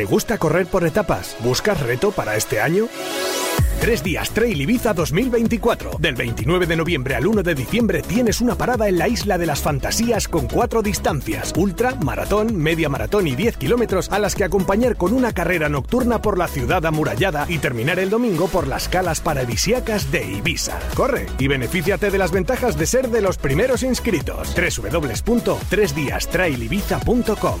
¿Te gusta correr por etapas? ¿Buscas reto para este año? Tres días Trail Ibiza 2024. Del 29 de noviembre al 1 de diciembre tienes una parada en la Isla de las Fantasías con cuatro distancias: ultra, maratón, media maratón y 10 kilómetros, a las que acompañar con una carrera nocturna por la ciudad amurallada y terminar el domingo por las calas paradisiacas de Ibiza. Corre y benefíciate de las ventajas de ser de los primeros inscritos. www.tresdiastrailibiza.com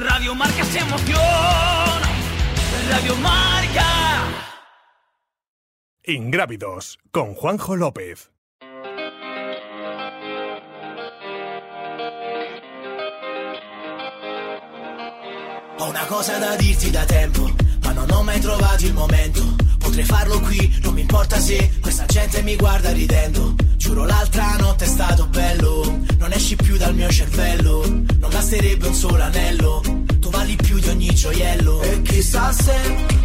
Radio Marca se emoción. Radio Marca. Ingrávidos con Juanjo López. Ho una cosa da dirti da tempo, ma non ho mai trovato il momento. Potrei farlo qui, importa se questa gente mi guarda ridendo. Giuro l'altra notte è stato bello, non esci più dal mio cervello. Non basterebbe un solo anello, tu vali più di ogni gioiello. E chissà se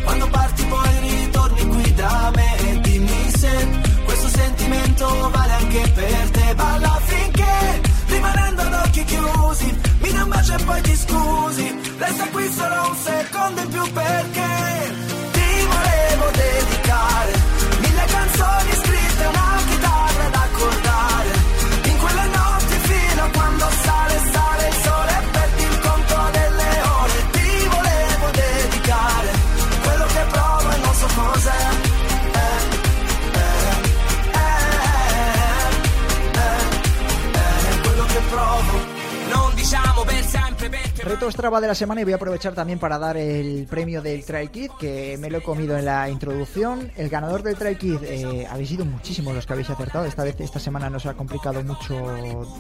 quando parti poi ritorni qui da me. E dimmi se questo sentimento vale anche per te. Balla finché rimanendo ad occhi chiusi, mi dai un bacio e poi ti scusi. Resta qui solo sempre perché. Reto Strava de la semana y voy a aprovechar también para dar el premio del Trail Kit que me lo he comido en la introducción. El ganador del Trail Kit, eh, habéis sido muchísimos los que habéis acertado. Esta vez, esta semana nos ha complicado mucho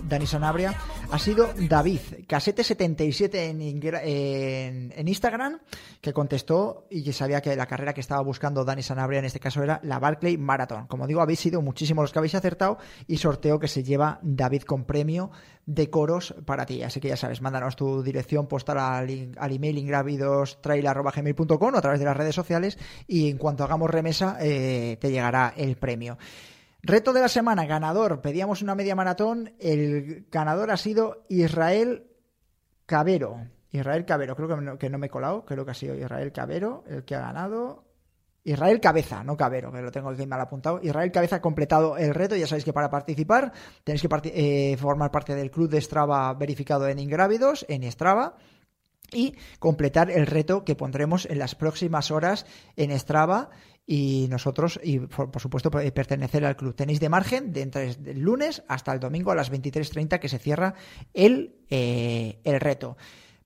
Dani Sanabria. Ha sido David, Casete77 en, en, en Instagram, que contestó y que sabía que la carrera que estaba buscando Dani Sanabria en este caso era la Barclay Marathon. Como digo, habéis sido muchísimos los que habéis acertado y sorteo que se lleva David con premio de coros para ti. Así que ya sabes, mándanos tu dirección postal al, al email ingravidostrail.gmail.com o a través de las redes sociales y en cuanto hagamos remesa eh, te llegará el premio. Reto de la semana, ganador. Pedíamos una media maratón. El ganador ha sido Israel Cabero. Israel Cabero, creo que no, que no me he colado. Creo que ha sido Israel Cabero el que ha ganado. Israel Cabeza, no Cabero, que lo tengo aquí mal apuntado. Israel Cabeza ha completado el reto. Ya sabéis que para participar tenéis que eh, formar parte del club de Strava verificado en Ingrávidos, en Strava y completar el reto que pondremos en las próximas horas en Strava y nosotros, y por, por supuesto, eh, pertenecer al club. Tenéis de margen de entre el lunes hasta el domingo a las 23.30 que se cierra el, eh, el reto.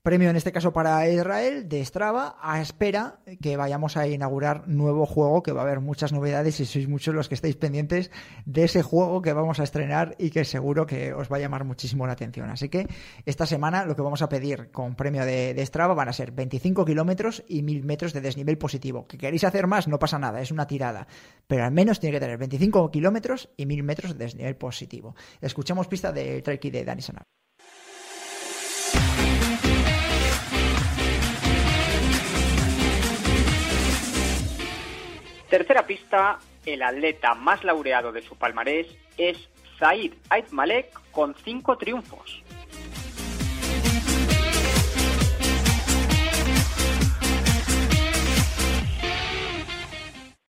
Premio en este caso para Israel de Strava a espera que vayamos a inaugurar nuevo juego, que va a haber muchas novedades y sois muchos los que estáis pendientes de ese juego que vamos a estrenar y que seguro que os va a llamar muchísimo la atención. Así que esta semana lo que vamos a pedir con premio de, de Strava van a ser 25 kilómetros y 1000 metros de desnivel positivo. Que queréis hacer más, no pasa nada, es una tirada. Pero al menos tiene que tener 25 kilómetros y 1000 metros de desnivel positivo. Escuchamos pista del Treki de Dani Sanab. Tercera pista, el atleta más laureado de su palmarés es Said Ait Malek con cinco triunfos.